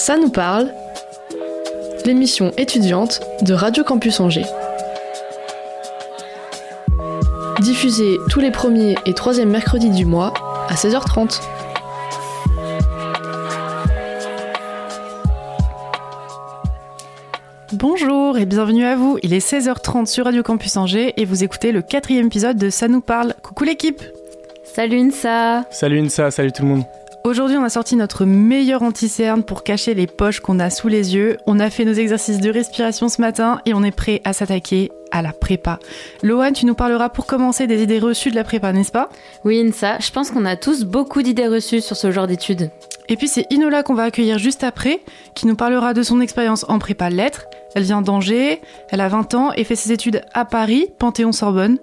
Ça nous parle, l'émission étudiante de Radio Campus Angers. Diffusée tous les premiers et troisièmes mercredis du mois à 16h30. Bonjour et bienvenue à vous. Il est 16h30 sur Radio Campus Angers et vous écoutez le quatrième épisode de Ça nous parle. Coucou l'équipe Salut Insa Salut Insa, salut tout le monde Aujourd'hui, on a sorti notre meilleur anti-cerne pour cacher les poches qu'on a sous les yeux. On a fait nos exercices de respiration ce matin et on est prêt à s'attaquer à la prépa. Lohan, tu nous parleras pour commencer des idées reçues de la prépa, n'est-ce pas? Oui, Insa, je pense qu'on a tous beaucoup d'idées reçues sur ce genre d'études. Et puis c'est Inola qu'on va accueillir juste après, qui nous parlera de son expérience en prépa lettres. Elle vient d'Angers, elle a 20 ans et fait ses études à Paris, Panthéon-Sorbonne.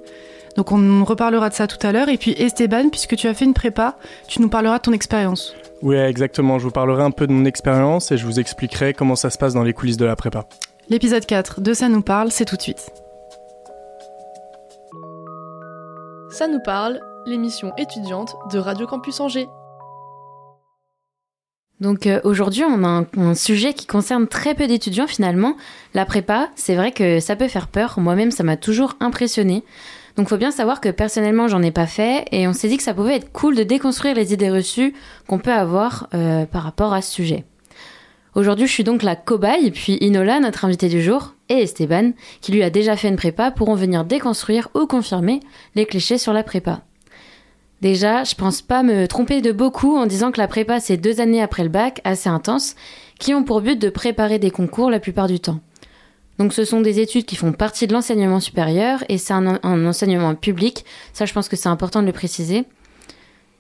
Donc on reparlera de ça tout à l'heure. Et puis Esteban, puisque tu as fait une prépa, tu nous parleras de ton expérience. Oui, exactement. Je vous parlerai un peu de mon expérience et je vous expliquerai comment ça se passe dans les coulisses de la prépa. L'épisode 4 de Ça nous parle, c'est tout de suite. Ça nous parle, l'émission étudiante de Radio Campus Angers. Donc euh, aujourd'hui, on a un, sujet qui concerne très peu d'étudiants finalement. La prépa, c'est vrai que ça peut faire peur. Moi-même, ça m'a toujours impressionné. Donc faut bien savoir que personnellement j'en ai pas fait et on s'est dit que ça pouvait être cool de déconstruire les idées reçues qu'on peut avoir euh, par rapport à ce sujet. Aujourd'hui je suis donc la cobaye, puis Inola, notre invité du jour, et Esteban, qui lui a déjà fait une prépa, pourront venir déconstruire ou confirmer les clichés sur la prépa. Déjà, je pense pas me tromper de beaucoup en disant que la prépa c'est deux années après le bac, assez intenses, qui ont pour but de préparer des concours la plupart du temps. Donc ce sont des études qui font partie de l'enseignement supérieur et c'est un, enseignement public. Ça, je pense que c'est important de le préciser.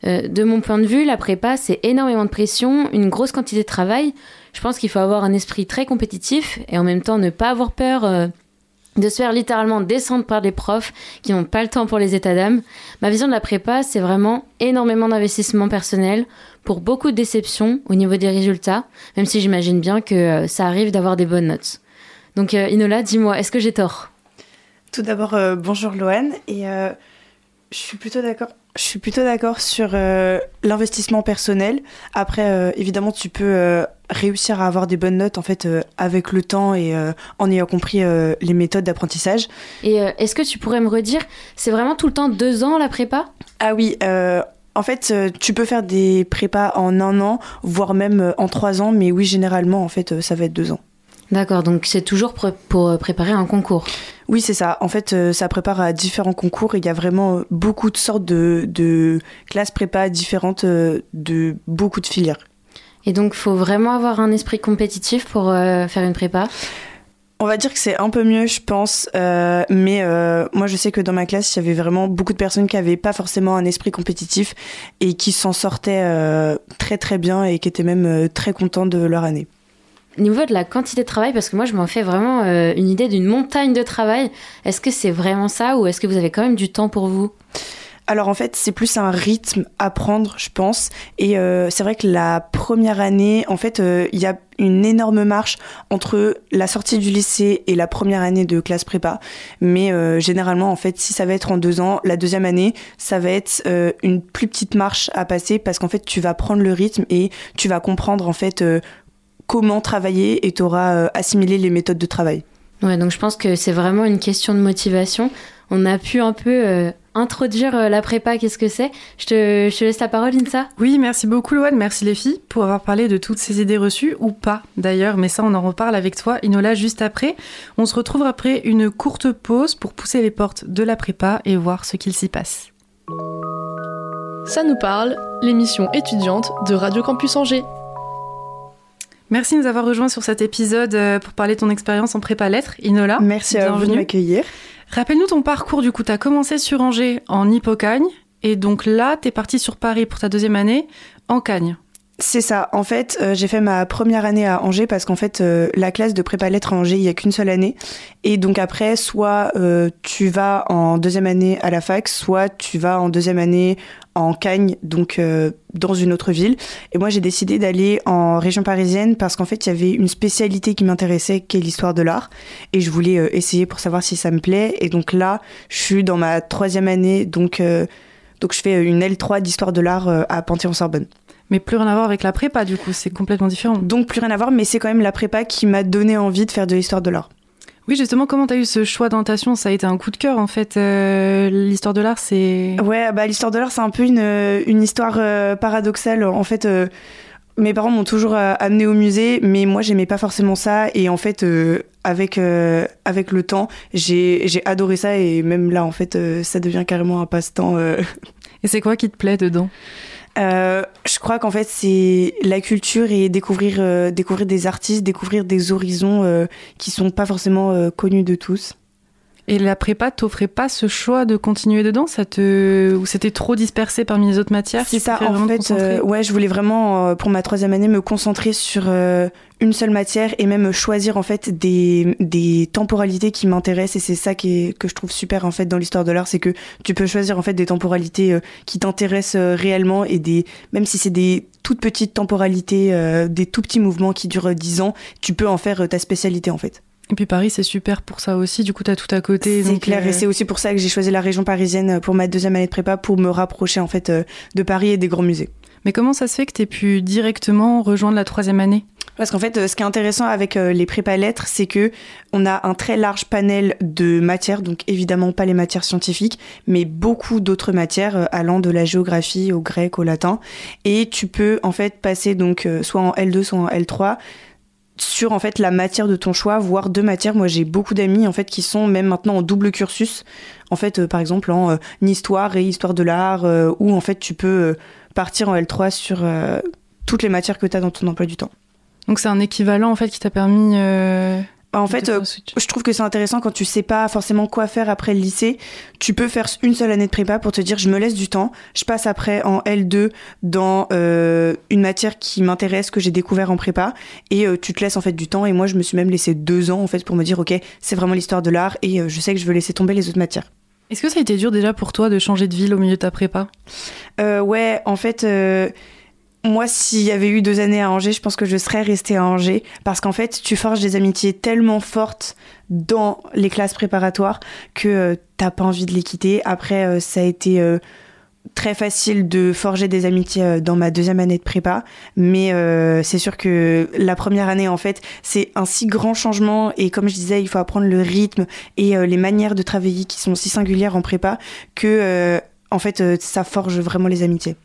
Euh, de mon point de vue, la prépa, c'est énormément de pression, une grosse quantité de travail. Je pense qu'il faut avoir un esprit très compétitif et en même temps ne pas avoir peur euh, de se faire littéralement descendre par des profs qui n'ont pas le temps pour les états d'âme. Ma vision de la prépa, c'est vraiment énormément d'investissement personnel pour beaucoup de déceptions au niveau des résultats, même si j'imagine bien que euh, ça arrive d'avoir des bonnes notes. Donc euh, Inola, dis-moi, est-ce que j'ai tort? Tout d'abord, euh, bonjour Loane, et je suis plutôt d'accord. Je suis plutôt d'accord sur euh, l'investissement personnel. Après, évidemment, tu peux réussir à avoir des bonnes notes en fait avec le temps et en ayant compris les méthodes d'apprentissage. Et est-ce que tu pourrais me redire, c'est vraiment tout le temps deux ans la prépa? Ah oui. en fait, tu peux faire des prépas en un an, voire même en trois ans, mais oui, généralement, en fait, ça va être deux ans. D'accord, donc c'est toujours pour préparer un concours Oui, c'est ça. En fait, euh, ça prépare à différents concours. Il y a vraiment beaucoup de sortes de, de classes prépa différentes euh, de beaucoup de filières. Et donc, il faut vraiment avoir un esprit compétitif pour euh, faire une prépa? On va dire que c'est un peu mieux, je pense, euh, mais euh, moi je sais que dans ma classe, il y avait vraiment beaucoup de personnes qui avaient pas forcément un esprit compétitif et qui s'en sortaient euh, très très bien et qui étaient même très contents de leur année niveau de la quantité de travail, parce que moi je m'en fais vraiment euh, une idée d'une montagne de travail, est-ce que c'est vraiment ça ou est-ce que vous avez quand même du temps pour vous? Alors en fait, c'est plus un rythme à prendre, je pense. Et euh, c'est vrai que la première année, en fait, il euh, y a une énorme marche entre la sortie du lycée et la première année de classe prépa. Mais généralement, en fait, si ça va être en deux ans, la deuxième année, ça va être une plus petite marche à passer parce qu'en fait, tu vas prendre le rythme et tu vas comprendre en fait comment travailler et tu auras euh, assimilé les méthodes de travail. Ouais, donc je pense que c'est vraiment une question de motivation. On a pu un peu euh, introduire euh, la prépa, qu'est-ce que c'est? Je te, je te, laisse la parole, Insa. Oui, merci beaucoup, Loane. Merci les filles pour avoir parlé de toutes ces idées reçues, ou pas d'ailleurs, mais ça, on en reparle avec toi, Inola, juste après. On se retrouve après une courte pause pour pousser les portes de la prépa et voir ce qu'il s'y passe. Ça nous parle, l'émission étudiante de Radio Campus Angers. Merci de nous avoir rejoints sur cet épisode euh, pour parler de ton expérience en prépa lettres, Inola. Merci à vous de m'accueillir. Rappelle-nous ton parcours, du coup, tu as commencé sur Angers en Hippocagne, et donc là, tu es parti sur Paris pour ta deuxième année en Cagne. C'est ça. En fait, euh, j'ai fait ma première année à Angers parce qu'en fait, euh, la classe de prépa lettres à Angers, il y a qu'une seule année. Et donc après, soit euh, tu vas en deuxième année à la fac, soit tu vas en deuxième année en Cagne, donc euh, dans une autre ville. Et moi, j'ai décidé d'aller en région parisienne parce qu'en fait, il y avait une spécialité qui m'intéressait, qui est l'histoire de l'art. Et je voulais euh, essayer pour savoir si ça me plaît. Et donc là, je suis dans ma troisième année, donc, donc je fais une L3 d'histoire de l'art à Panthéon-Sorbonne. Mais plus rien à voir avec la prépa, du coup, c'est complètement différent. Donc plus rien à voir, mais c'est quand même la prépa qui m'a donné envie de faire de l'histoire de l'art. Oui, justement, comment tu as eu ce choix d'orientation Ça a été un coup de cœur, en fait. Euh, l'histoire de l'art, c'est... Ouais, bah l'histoire de l'art, c'est un peu une, une histoire euh, paradoxale. En fait, euh, mes parents m'ont toujours amené au musée, mais moi, j'aimais pas forcément ça. Et en fait, avec, avec le temps, j'ai adoré ça. Et même là, en fait, ça devient carrément un passe-temps. Et c'est quoi qui te plaît dedans? Euh, je crois qu'en fait c'est la culture et découvrir euh, découvrir des artistes, découvrir des horizons euh, qui sont pas forcément connus de tous. Et la prépa t'offrait pas ce choix de continuer dedans? Ça te ou c'était trop dispersé parmi les autres matières C'est ça. En fait, euh, ouais, je voulais vraiment euh, pour ma troisième année me concentrer sur euh, une seule matière et même choisir en fait des, des temporalités qui m'intéressent et c'est ça qui est, que je trouve super en fait dans l'histoire de l'art, c'est que tu peux choisir en fait des temporalités qui t'intéressent réellement et des même si c'est des toutes petites temporalités, des tout petits mouvements qui durent dix ans, tu peux en faire ta spécialité en fait. Et puis Paris, c'est super pour ça aussi. Du coup, tu as tout à côté. C'est clair. Et euh, c'est aussi pour ça que j'ai choisi la région parisienne pour ma deuxième année de prépa, pour me rapprocher en fait euh, de Paris et des grands musées. Mais comment ça se fait que tu aies pu directement rejoindre la troisième année? Parce qu'en fait, euh, ce qui est intéressant avec les prépa lettres, c'est que on a un très large panel de matières, donc évidemment pas les matières scientifiques, mais beaucoup d'autres matières allant de la géographie au grec, au latin. Et tu peux en fait passer donc soit en L2, soit en L3 sur en fait la matière de ton choix, voire deux matières. Moi, j'ai beaucoup d'amis en fait qui sont même maintenant en double cursus. En fait, euh, par exemple en euh, histoire et histoire de l'art, euh, où en fait tu peux partir en L3 sur toutes les matières que tu as dans ton emploi du temps. Donc c'est un équivalent en fait qui t'a permis bah, en fait, euh, je trouve que c'est intéressant quand tu sais pas forcément quoi faire après le lycée. Tu peux faire une seule année de prépa pour te dire je me laisse du temps. Je passe après en L2 dans euh, une matière qui m'intéresse que j'ai découvert en prépa et euh, tu te laisses en fait du temps. Et moi, je me suis même laissé deux ans en fait pour me dire ok c'est vraiment l'histoire de l'art et je sais que je veux laisser tomber les autres matières. Est-ce que ça a été dur déjà pour toi de changer de ville au milieu de ta prépa? Ouais, en fait moi, s'il y avait eu deux années à Angers, je pense que je serais restée à Angers parce qu'en fait, tu forges des amitiés tellement fortes dans les classes préparatoires que euh, t'as pas envie de les quitter. Après, euh, ça a été euh, très facile de forger des amitiés dans ma deuxième année de prépa, mais c'est sûr que la première année, en fait, c'est un si grand changement et comme je disais, il faut apprendre le rythme et les manières de travailler qui sont si singulières en prépa que, en fait, ça forge vraiment les amitiés.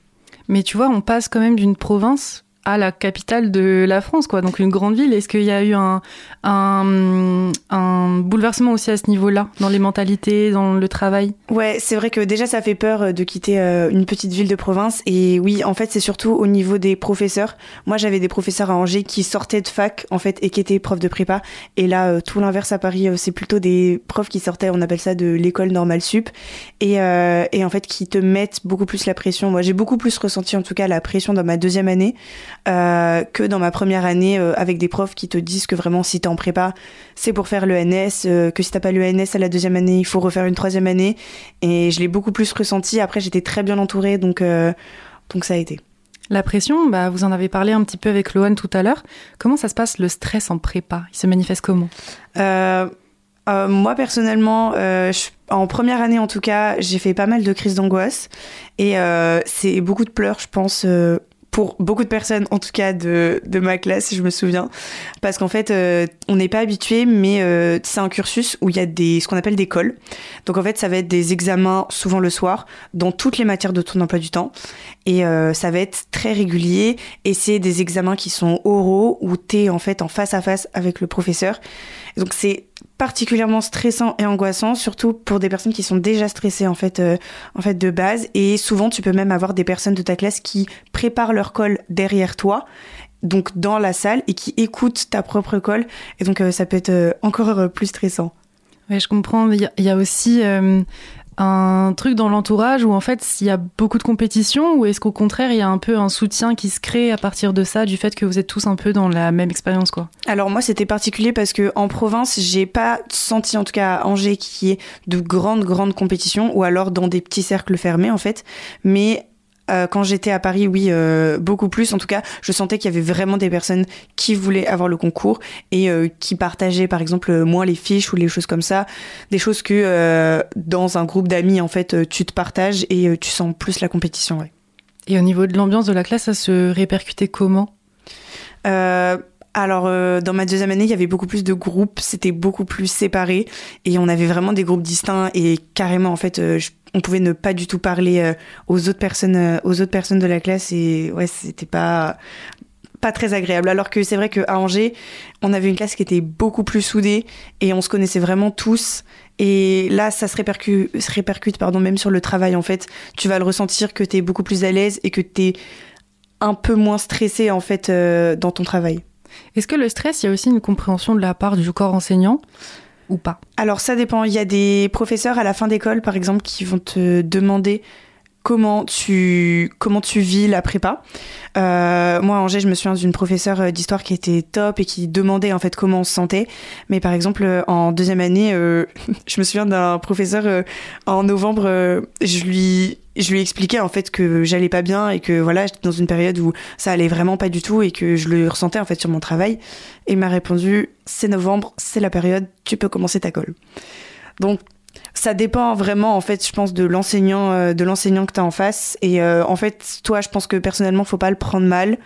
Mais tu vois, on passe quand même d'une province à la capitale de la France, quoi. Donc une grande ville. Est-ce qu'il y a eu un, un, un, bouleversement aussi à ce niveau-là, dans les mentalités, dans le travail? Ouais, c'est vrai que déjà ça fait peur euh, de quitter euh, une petite ville de province. Et oui, en fait, c'est surtout au niveau des professeurs. Moi, j'avais des professeurs à Angers qui sortaient de fac, en fait, et qui étaient profs de prépa. Et là, euh, tout l'inverse à Paris, c'est plutôt des profs qui sortaient, on appelle ça de l'école normale sup, et, et en fait qui te mettent beaucoup plus la pression. Moi, j'ai beaucoup plus ressenti en tout cas la pression dans ma deuxième année euh, que dans ma première année euh, avec des profs qui te disent que vraiment si t'es en prépa, c'est pour faire l'ENS, euh, que si t'as pas l'ENS à la deuxième année, il faut refaire une troisième année. Et je l'ai beaucoup plus ressenti. Après, j'étais très bien entourée, donc, donc ça a été. La pression, bah, vous en avez parlé un petit peu avec Lohan tout à l'heure. Comment ça se passe le stress en prépa? Il se manifeste comment? Moi personnellement, en première année en tout cas, j'ai fait pas mal de crises d'angoisse et c'est beaucoup de pleurs, je pense, pour beaucoup de personnes, en tout cas de, de ma classe, je me souviens, parce qu'en fait, euh, on n'est pas habitué, mais euh, c'est un cursus où il y a des ce qu'on appelle des cols. Donc en fait, ça va être des examens souvent le soir dans toutes les matières de ton emploi du temps, et euh, ça va être très régulier. Et c'est des examens qui sont oraux où t'es en fait en face à face avec le professeur. donc c'est particulièrement stressant et angoissant, surtout pour des personnes qui sont déjà stressées en fait, euh, en fait de base. Et souvent, tu peux même avoir des personnes de ta classe qui préparent leur colle derrière toi, donc dans la salle, et qui écoutent ta propre colle. Et donc, euh, ça peut être euh, encore plus stressant. Oui, je comprends. Il y, a aussi un truc dans l'entourage où en fait s'il y a beaucoup de compétition ou est-ce qu'au contraire il y a un peu un soutien qui se crée à partir de ça du fait que vous êtes tous un peu dans la même expérience quoi? Alors moi c'était particulier parce que en province j'ai pas senti en tout cas à Angers qui est de grandes grandes compétitions ou alors dans des petits cercles fermés en fait. Mais euh, quand j'étais à Paris, oui, euh, beaucoup plus. En tout cas, je sentais qu'il y avait vraiment des personnes qui voulaient avoir le concours et euh, qui partageaient, par exemple, moins les fiches ou les choses comme ça. Des choses que dans un groupe d'amis, en fait, tu te partages et tu sens plus la compétition. Ouais. Et au niveau de l'ambiance de la classe, ça se répercutait comment? Alors, euh, dans ma deuxième année, il y avait beaucoup plus de groupes, c'était beaucoup plus séparé, et on avait vraiment des groupes distincts, et carrément, en fait, euh, je- on pouvait ne pas du tout parler euh, aux autres personnes, euh, aux autres personnes de la classe, et ouais, c'était pas pas très agréable. Alors que c'est vrai qu'à Angers, on avait une classe qui était beaucoup plus soudée, et on se connaissait vraiment tous. Et là, ça se répercute, pardon, même sur le travail, en fait. Tu vas le ressentir que tu es beaucoup plus à l'aise et que tu es un peu moins stressé, en fait, euh, dans ton travail. Est-ce que le stress, il y a aussi une compréhension de la part du corps enseignant? Alors ça dépend. Il y a des professeurs à la fin d'école, par exemple, qui vont te demander comment tu comment tu vis la prépa. Euh, moi, à Angers, je me souviens d'une professeure euh, d'histoire qui était top et qui demandait en fait comment on se sentait. Mais par exemple, euh, en deuxième année, je me souviens d'un professeur en novembre. je lui je lui expliquais en fait que j'allais pas bien et que voilà j'étais dans une période où ça allait vraiment pas du tout et que je le ressentais en fait sur mon travail. Et il m'a répondu c'est novembre, c'est la période, tu peux commencer ta colle. Donc ça dépend vraiment en fait je pense de l'enseignant euh, de l'enseignant que tu as en face et euh, en fait toi je pense que personnellement faut pas le prendre mal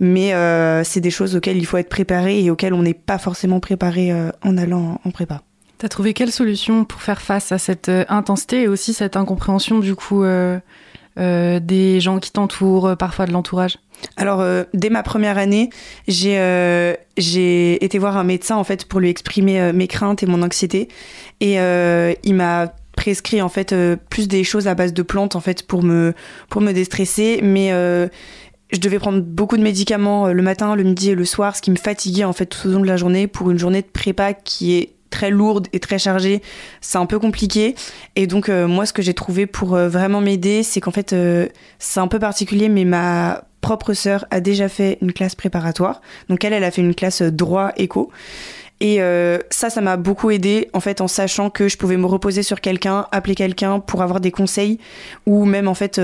mais euh, c'est des choses auxquelles il faut être préparé et auxquelles on n'est pas forcément préparé en allant en prépa. T'as trouvé quelle solution pour faire face à cette intensité et aussi cette incompréhension du coup euh, des gens qui t'entourent, euh, parfois de l'entourage. Alors, euh, dès ma première année, j'ai été voir un médecin en fait pour lui exprimer mes craintes et mon anxiété, et il m'a prescrit en fait plus des choses à base de plantes en fait pour me pour me déstresser, mais je devais prendre beaucoup de médicaments le matin, le midi et le soir, ce qui me fatiguait en fait tout au long de la journée pour une journée de prépa qui est très lourde et très chargée, c'est un peu compliqué. Et donc euh, moi, ce que j'ai trouvé pour euh, vraiment m'aider, c'est qu'en fait, euh, c'est un peu particulier, mais ma propre sœur a déjà fait une classe préparatoire. Donc elle, elle a fait une classe droit éco. Et ça, ça m'a beaucoup aidé en fait en sachant que je pouvais me reposer sur quelqu'un, appeler quelqu'un pour avoir des conseils ou même en fait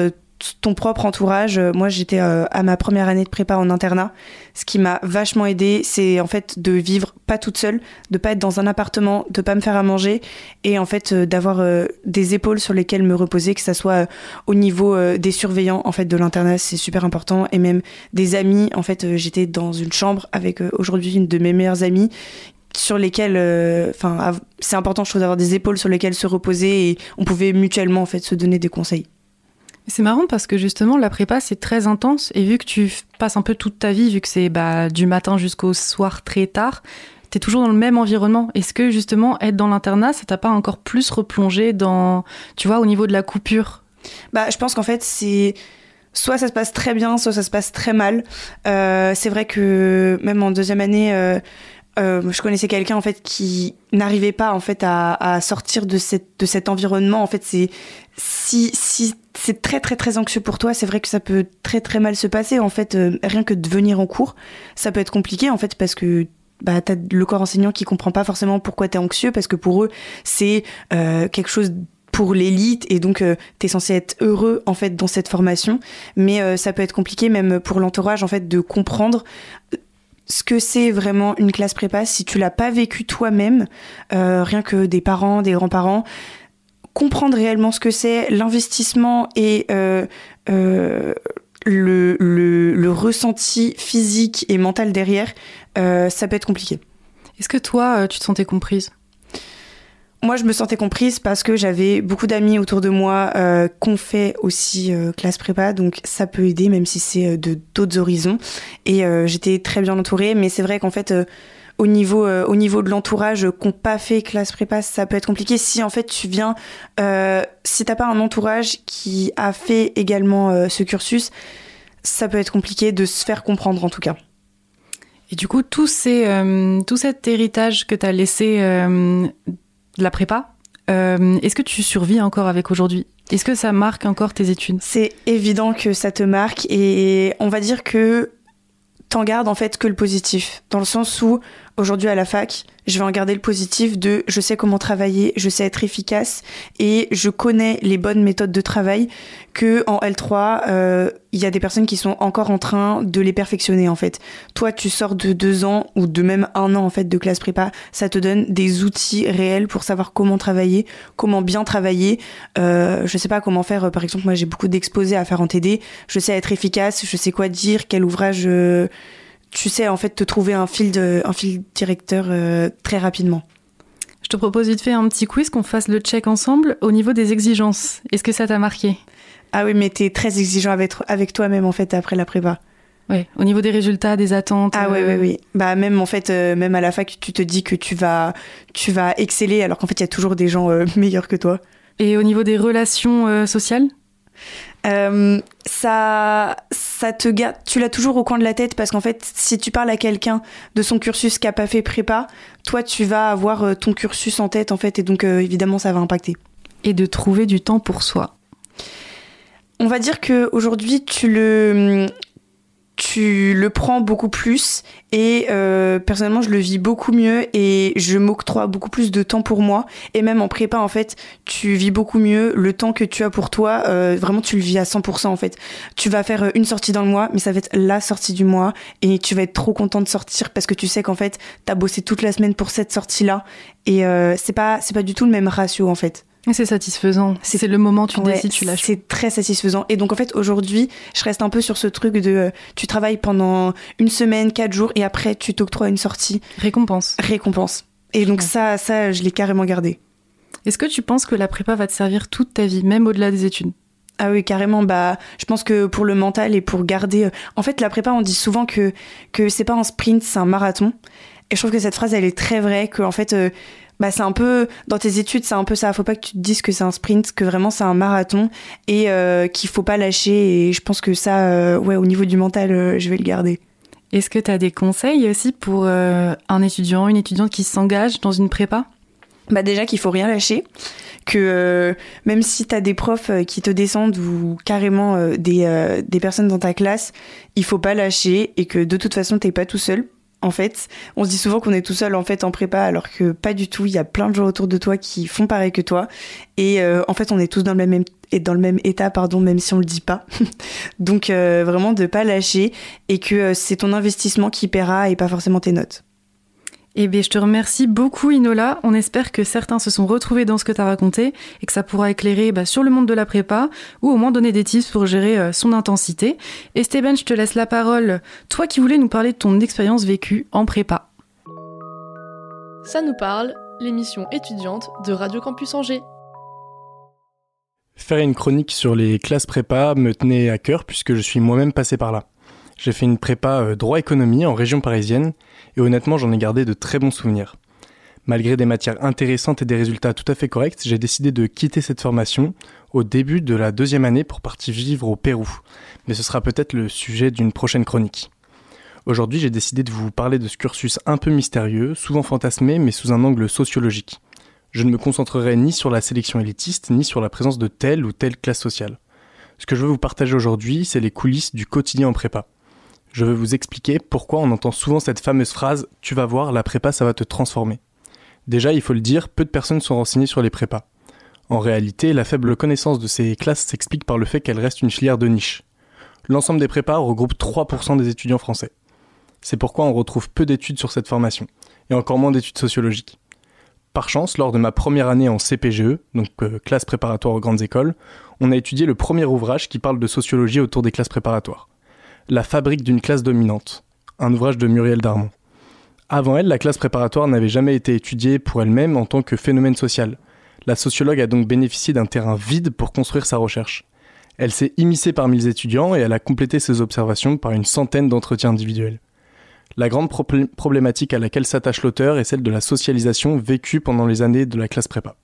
ton propre entourage. Euh, Moi, j'étais euh, à ma première année de prépa en internat. Ce qui m'a vachement aidé, c'est en fait de vivre pas toute seule, de pas être dans un appartement, de pas me faire à manger et en fait euh, d'avoir des épaules sur lesquelles me reposer, que ça soit au niveau des surveillants en fait de l'internat, c'est super important et même des amis. En fait, j'étais dans une chambre avec aujourd'hui une de mes meilleures amies sur lesquelles, enfin, c'est important, je trouve, d'avoir des épaules sur lesquelles se reposer et on pouvait mutuellement en fait se donner des conseils. C'est marrant parce que justement la prépa c'est très intense et vu que tu passes un peu toute ta vie, vu que c'est bah, du matin jusqu'au soir très tard, t'es toujours dans le même environnement. Est-ce que justement être dans l'internat, ça t'a pas encore plus replongé dans, tu vois, au niveau de la coupure? Bah, je pense qu'en fait, c'est soit ça se passe très bien, soit ça se passe très mal. Euh, c'est vrai que même en deuxième année, euh, euh, je connaissais quelqu'un en fait qui n'arrivait pas en fait à, sortir de cette de cet environnement. En fait, c'est si si c'est très très très anxieux pour toi, c'est vrai que ça peut très très mal se passer. En fait, euh, rien que de venir en cours, ça peut être compliqué en fait parce que bah, t'as le corps enseignant qui comprend pas forcément pourquoi t'es anxieux parce que pour eux c'est euh, quelque chose pour l'élite et donc euh, t'es censé être heureux en fait dans cette formation mais ça peut être compliqué même pour l'entourage en fait de comprendre ce que c'est vraiment une classe prépa si tu l'as pas vécu toi-même euh, rien que des parents des grands-parents comprendre réellement ce que c'est l'investissement et euh, euh, le, le, ressenti physique et mental derrière ça peut être compliqué. Est-ce que toi, tu te sentais comprise? Moi, je me sentais comprise parce que j'avais beaucoup d'amis autour de moi euh, qu'on fait aussi euh, classe prépa, donc ça peut aider, même si c'est euh, de d'autres horizons. Et euh, j'étais très bien entourée, mais c'est vrai qu'en fait, au niveau au niveau de l'entourage qu'on pas fait classe prépa, ça peut être compliqué. Si en fait tu viens, si t'as pas un entourage qui a fait également ce cursus, ça peut être compliqué de se faire comprendre en tout cas. Et du coup, tout, tout cet héritage que t'as laissé euh, de la prépa, euh, est-ce que tu survis encore avec aujourd'hui? Est-ce que ça marque encore tes études? C'est évident que ça te marque et on va dire que t'en gardes en fait que le positif, dans le sens où aujourd'hui à la fac, je vais en garder le positif de je sais comment travailler, je sais être efficace et je connais les bonnes méthodes de travail que en L3, euh, il y a des personnes qui sont encore en train de les perfectionner en fait. Toi, tu sors de deux ans ou de même un an en fait de classe prépa, ça te donne des outils réels pour savoir comment travailler, comment bien travailler. Euh, je sais pas comment faire. Par exemple, moi j'ai beaucoup d'exposés à faire en TD. Je sais être efficace, je sais quoi dire, quel ouvrage. Euh, tu sais en fait te trouver un fil, de, un fil directeur euh, très rapidement. Je te propose vite fait un petit quiz qu'on fasse le check ensemble au niveau des exigences. Est-ce que ça t'a marqué? Ah oui, mais t'es très exigeant avec, avec toi-même en fait après la prépa. Oui, au niveau des résultats, des attentes. Ah oui, oui, oui. Bah même en fait, euh, même à la fac, tu te dis que tu vas, tu vas exceller alors qu'en fait, il y a toujours des gens euh, meilleurs que toi. Et au niveau des relations sociales? Euh, ça, ça te garde, tu l'as toujours au coin de la tête parce qu'en fait, si tu parles à quelqu'un de son cursus qui a pas fait prépa, toi, tu vas avoir euh, ton cursus en tête en fait, et donc euh, évidemment, ça va impacter. Et de trouver du temps pour soi. On va dire que aujourd'hui, tu le, tu le prends beaucoup plus et euh, personnellement je le vis beaucoup mieux et je m'octroie beaucoup plus de temps pour moi. Et même en prépa en fait tu vis beaucoup mieux le temps que tu as pour toi. Euh, vraiment tu le vis à 100% en fait. Tu vas faire une sortie dans le mois mais ça va être la sortie du mois et tu vas être trop content de sortir parce que tu sais qu'en fait t'as bossé toute la semaine pour cette sortie là et euh, c'est pas c'est pas du tout le même ratio en fait c'est satisfaisant. C'est le moment tu décides, tu lâches. C'est très satisfaisant. Et donc en fait aujourd'hui, je reste un peu sur ce truc de euh, tu travailles pendant une semaine, quatre jours et après tu t'octroies une sortie. Récompense. Récompense. Et donc ça, ça, je l'ai carrément gardé. Est-ce que tu penses que la prépa va te servir toute ta vie, même au-delà des études? Ah oui, carrément. Bah, je pense que pour le mental et pour garder. Euh, en fait, la prépa, on dit souvent que que c'est pas un sprint, c'est un marathon. Et je trouve que cette phrase, elle est très vraie. Que en fait, euh, bah c'est un peu dans tes études c'est un peu ça. Faut pas que tu te dises que c'est un sprint que vraiment c'est un marathon. Et euh, qu'il faut pas lâcher. Et je pense que ça euh, ouais au niveau du mental euh, je vais le garder. Est-ce que tu as des conseils aussi pour un étudiant une étudiante qui s'engage dans une prépa? Bah déjà qu'il faut rien lâcher. Que même si tu as des profs qui te descendent ou carrément des, des personnes dans ta classe il faut pas lâcher et que de toute façon t'es pas tout seul en fait. On se dit souvent qu'on est tout seul en fait en prépa, alors que pas du tout. Il y a plein de gens autour de toi qui font pareil que toi. Et euh, en fait, on est tous dans le même et dans le même état, pardon, même si on le dit pas. Donc euh, vraiment de pas lâcher et que euh, c'est ton investissement qui paiera et pas forcément tes notes. Eh bien, je te remercie beaucoup, Inola. On espère que certains se sont retrouvés dans ce que tu as raconté et que ça pourra éclairer bah, sur le monde de la prépa ou au moins donner des tips pour gérer euh, son intensité. Esteban, je te laisse la parole. Toi qui voulais nous parler de ton expérience vécue en prépa. Ça nous parle, l'émission étudiante de Radio Campus Angers. Faire une chronique sur les classes prépa me tenait à cœur puisque je suis moi-même passé par là. J'ai fait une prépa euh, droit économie en région parisienne et honnêtement j'en ai gardé de très bons souvenirs. Malgré des matières intéressantes et des résultats tout à fait corrects, j'ai décidé de quitter cette formation au début de la deuxième année pour partir vivre au Pérou. Mais ce sera peut-être le sujet d'une prochaine chronique. Aujourd'hui, j'ai décidé de vous parler de ce cursus un peu mystérieux, souvent fantasmé, mais sous un angle sociologique. Je ne me concentrerai ni sur la sélection élitiste, ni sur la présence de telle ou telle classe sociale. Ce que je veux vous partager aujourd'hui, c'est les coulisses du quotidien en prépa je vais vous expliquer pourquoi on entend souvent cette fameuse phrase Tu vas voir, la prépa, ça va te transformer. Déjà, il faut le dire, peu de personnes sont renseignées sur les prépas. En réalité, la faible connaissance de ces classes s'explique par le fait qu'elles restent une filière de niche. L'ensemble des prépas regroupe 3% des étudiants français. C'est pourquoi on retrouve peu d'études sur cette formation, et encore moins d'études sociologiques. Par chance, lors de ma première année en CPGE, donc euh, classe préparatoire aux grandes écoles, on a étudié le premier ouvrage qui parle de sociologie autour des classes préparatoires. La fabrique d'une classe dominante, un ouvrage de Muriel Darmon. Avant elle, la classe préparatoire n'avait jamais été étudiée pour elle-même en tant que phénomène social. La sociologue a donc bénéficié d'un terrain vide pour construire sa recherche. Elle s'est immiscée parmi les étudiants et elle a complété ses observations par une centaine d'entretiens individuels. La grande problématique à laquelle s'attache l'auteur est celle de la socialisation vécue pendant les années de la classe prépa.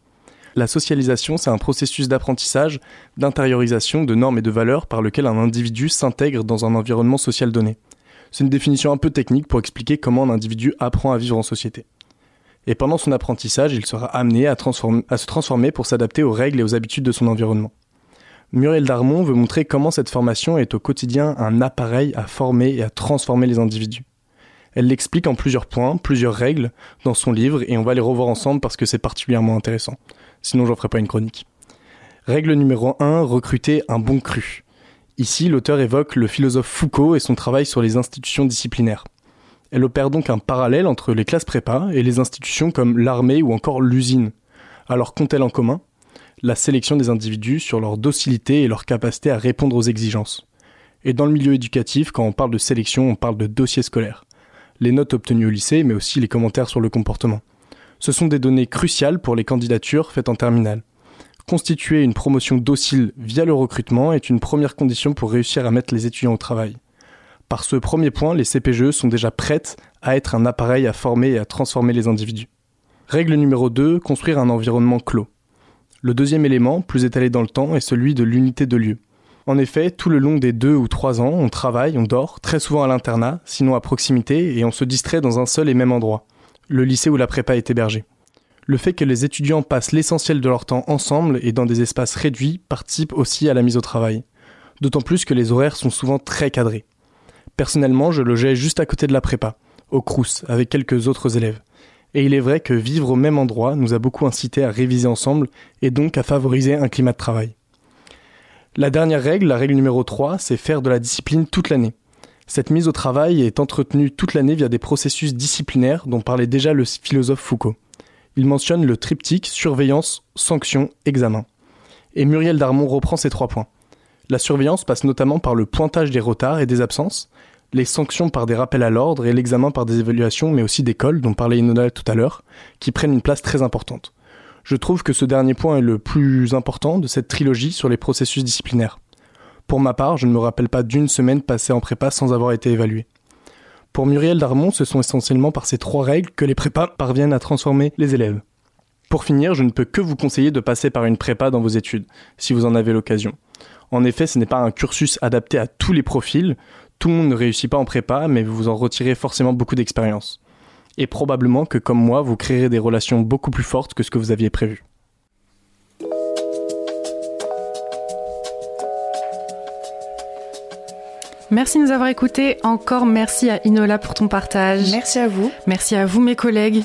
La socialisation, c'est un processus d'apprentissage, d'intériorisation de normes et de valeurs par lequel un individu s'intègre dans un environnement social donné. C'est une définition un peu technique pour expliquer comment un individu apprend à vivre en société. Et pendant son apprentissage, il sera amené à, se transformer pour s'adapter aux règles et aux habitudes de son environnement. Muriel Darmon veut montrer comment cette formation est au quotidien un appareil à former et à transformer les individus. Elle l'explique en plusieurs points, plusieurs règles dans son livre et on va les revoir ensemble parce que c'est particulièrement intéressant. Sinon, j'en ferai pas une chronique. Règle numéro 1, recruter un bon cru. Ici, l'auteur évoque le philosophe Foucault et son travail sur les institutions disciplinaires. Elle opère donc un parallèle entre les classes prépa et les institutions comme l'armée ou encore l'usine. Alors qu'ont-elles en commun? La sélection des individus sur leur docilité et leur capacité à répondre aux exigences. Et dans le milieu éducatif, quand on parle de sélection, on parle de dossier scolaire. Les notes obtenues au lycée, mais aussi les commentaires sur le comportement. Ce sont des données cruciales pour les candidatures faites en terminale. Constituer une promotion docile via le recrutement est une première condition pour réussir à mettre les étudiants au travail. Par ce premier point, les CPGE sont déjà prêtes à être un appareil à former et à transformer les individus. Règle numéro 2, construire un environnement clos. Le deuxième élément, plus étalé dans le temps, est celui de l'unité de lieu. En effet, tout le long des deux ou trois ans, on travaille, on dort, très souvent à l'internat, sinon à proximité, et on se distrait dans un seul et même endroit. Le lycée où la prépa est hébergée. Le fait que les étudiants passent l'essentiel de leur temps ensemble et dans des espaces réduits participe aussi à la mise au travail. D'autant plus que les horaires sont souvent très cadrés. Personnellement, je logeais juste à côté de la prépa, au Crous, avec quelques autres élèves. Et il est vrai que vivre au même endroit nous a beaucoup incité à réviser ensemble et donc à favoriser un climat de travail. La dernière règle, la règle numéro 3, c'est faire de la discipline toute l'année. Cette mise au travail est entretenue toute l'année via des processus disciplinaires dont parlait déjà le philosophe Foucault. Il mentionne le triptyque surveillance, sanction, examen. Et Muriel Darmon reprend ces trois points. La surveillance passe notamment par le pointage des retards et des absences, les sanctions par des rappels à l'ordre et l'examen par des évaluations, mais aussi des cols, dont parlait Inona tout à l'heure, qui prennent une place très importante. Je trouve que ce dernier point est le plus important de cette trilogie sur les processus disciplinaires. Pour ma part, je ne me rappelle pas d'une semaine passée en prépa sans avoir été évalué. Pour Muriel Darmon, ce sont essentiellement par ces trois règles que les prépas parviennent à transformer les élèves. Pour finir, je ne peux que vous conseiller de passer par une prépa dans vos études, si vous en avez l'occasion. En effet, ce n'est pas un cursus adapté à tous les profils, tout le monde ne réussit pas en prépa, mais vous en retirez forcément beaucoup d'expérience. Et probablement que comme moi, vous créerez des relations beaucoup plus fortes que ce que vous aviez prévu. Merci de nous avoir écoutés. Encore merci à Inola pour ton partage. Merci à vous. Merci à vous, mes collègues.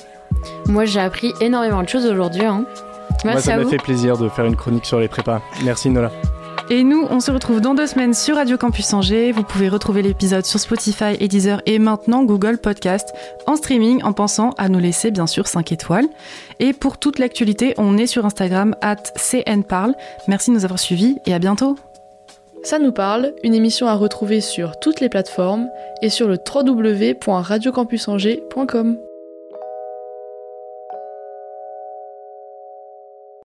Moi, j'ai appris énormément de choses aujourd'hui. Hein. Merci Moi, ça à m'a fait plaisir de faire une chronique sur les prépas. Merci Nola. Et nous, on se retrouve dans deux semaines sur Radio Campus Angers. Vous pouvez retrouver l'épisode sur Spotify et Deezer et maintenant Google Podcast en streaming en pensant à nous laisser bien sûr 5 étoiles. Et pour toute l'actualité, on est sur Instagram at CNParle. Merci de nous avoir suivis et à bientôt. Ça nous parle, une émission à retrouver sur toutes les plateformes et sur le www.radiocampusangers.com.